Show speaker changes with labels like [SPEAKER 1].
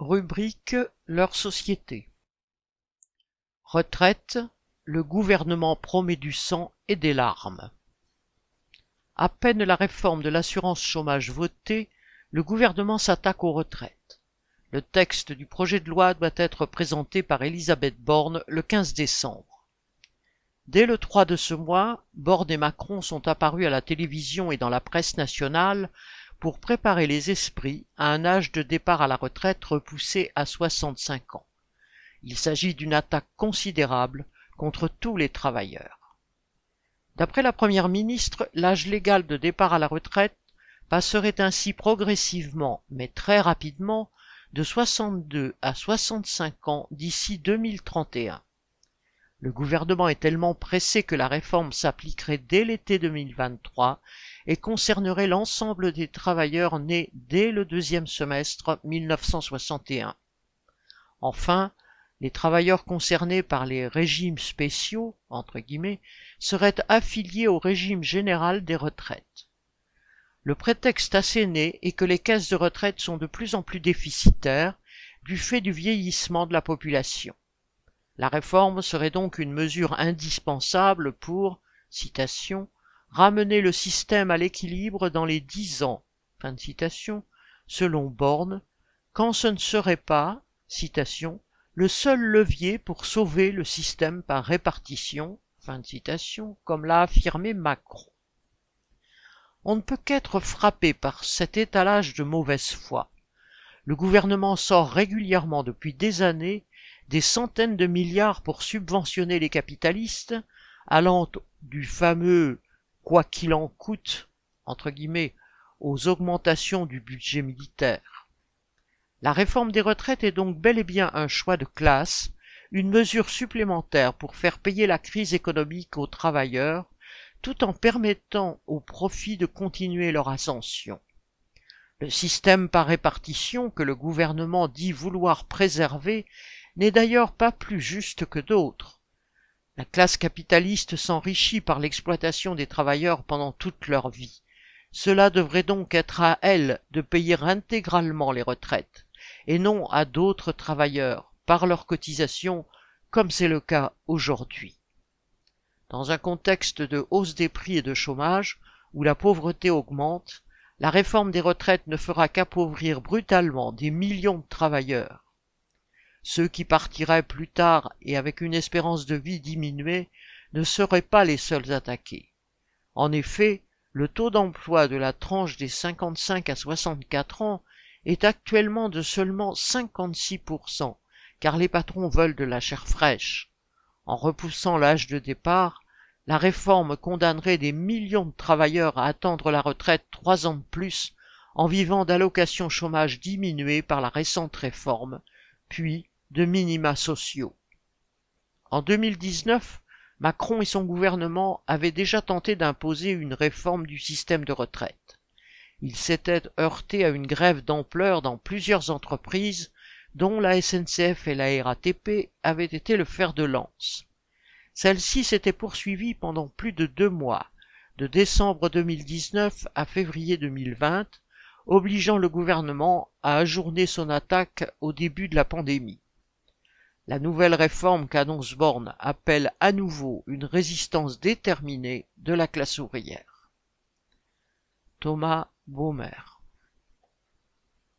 [SPEAKER 1] Rubrique Leur société. Retraite, le gouvernement promet du sang et des larmes. À peine la réforme de l'assurance chômage votée, le gouvernement s'attaque aux retraites. Le texte du projet de loi doit être présenté par Elisabeth Borne le 15 décembre. Dès le 3 de ce mois, Borne et Macron sont apparus à la télévision et dans la presse nationale pour préparer les esprits à un âge de départ à la retraite repoussé à 65 ans. Il s'agit d'une attaque considérable contre tous les travailleurs. D'après la Première ministre, l'âge légal de départ à la retraite passerait ainsi progressivement, mais très rapidement, de 62 à 65 ans d'ici 2031. Le gouvernement est tellement pressé que la réforme s'appliquerait dès l'été 2023 et concernerait l'ensemble des travailleurs nés dès le deuxième semestre 1961. Enfin, les travailleurs concernés par les régimes spéciaux, entre guillemets, seraient affiliés au régime général des retraites. Le prétexte asséné est que les caisses de retraite sont de plus en plus déficitaires du fait du vieillissement de la population. La réforme serait donc une mesure indispensable pour, ramener le système à l'équilibre dans les dix ans, selon Borne, quand ce ne serait pas, le seul levier pour sauver le système par répartition, comme l'a affirmé Macron. On ne peut qu'être frappé par cet étalage de mauvaise foi. Le gouvernement sort régulièrement depuis des années des centaines de milliards pour subventionner les capitalistes, allant du fameux quoi qu'il en coûte, entre guillemets, aux augmentations du budget militaire. La réforme des retraites est donc bel et bien un choix de classe, une mesure supplémentaire pour faire payer la crise économique aux travailleurs, tout en permettant aux profits de continuer leur ascension. Le système par répartition que le gouvernement dit vouloir préserver n'est d'ailleurs pas plus juste que d'autres. La classe capitaliste s'enrichit par l'exploitation des travailleurs pendant toute leur vie. Cela devrait donc être à elle de payer intégralement les retraites, et non à d'autres travailleurs, par leurs cotisations, comme c'est le cas aujourd'hui. Dans un contexte de hausse des prix et de chômage, où la pauvreté augmente, la réforme des retraites ne fera qu'appauvrir brutalement des millions de travailleurs. Ceux qui partiraient plus tard et avec une espérance de vie diminuée ne seraient pas les seuls attaqués. En effet, le taux d'emploi de la tranche des 55 à 64 ans est actuellement de seulement 56%, car les patrons veulent de la chair fraîche. En repoussant l'âge de départ, la réforme condamnerait des millions de travailleurs à attendre la retraite trois ans de plus en vivant d'allocations chômage diminuées par la récente réforme, puis de minima sociaux. En 2019, Macron et son gouvernement avaient déjà tenté d'imposer une réforme du système de retraite. Ils s'étaient heurtés à une grève d'ampleur dans plusieurs entreprises, dont la SNCF et la RATP avaient été le fer de lance. Celle-ci s'était poursuivie pendant plus de deux mois, de décembre 2019 à février 2020, obligeant le gouvernement à ajourner son attaque au début de la pandémie. La nouvelle réforme qu'annonce Borne appelle à nouveau une résistance déterminée de la classe ouvrière. Thomas Baumer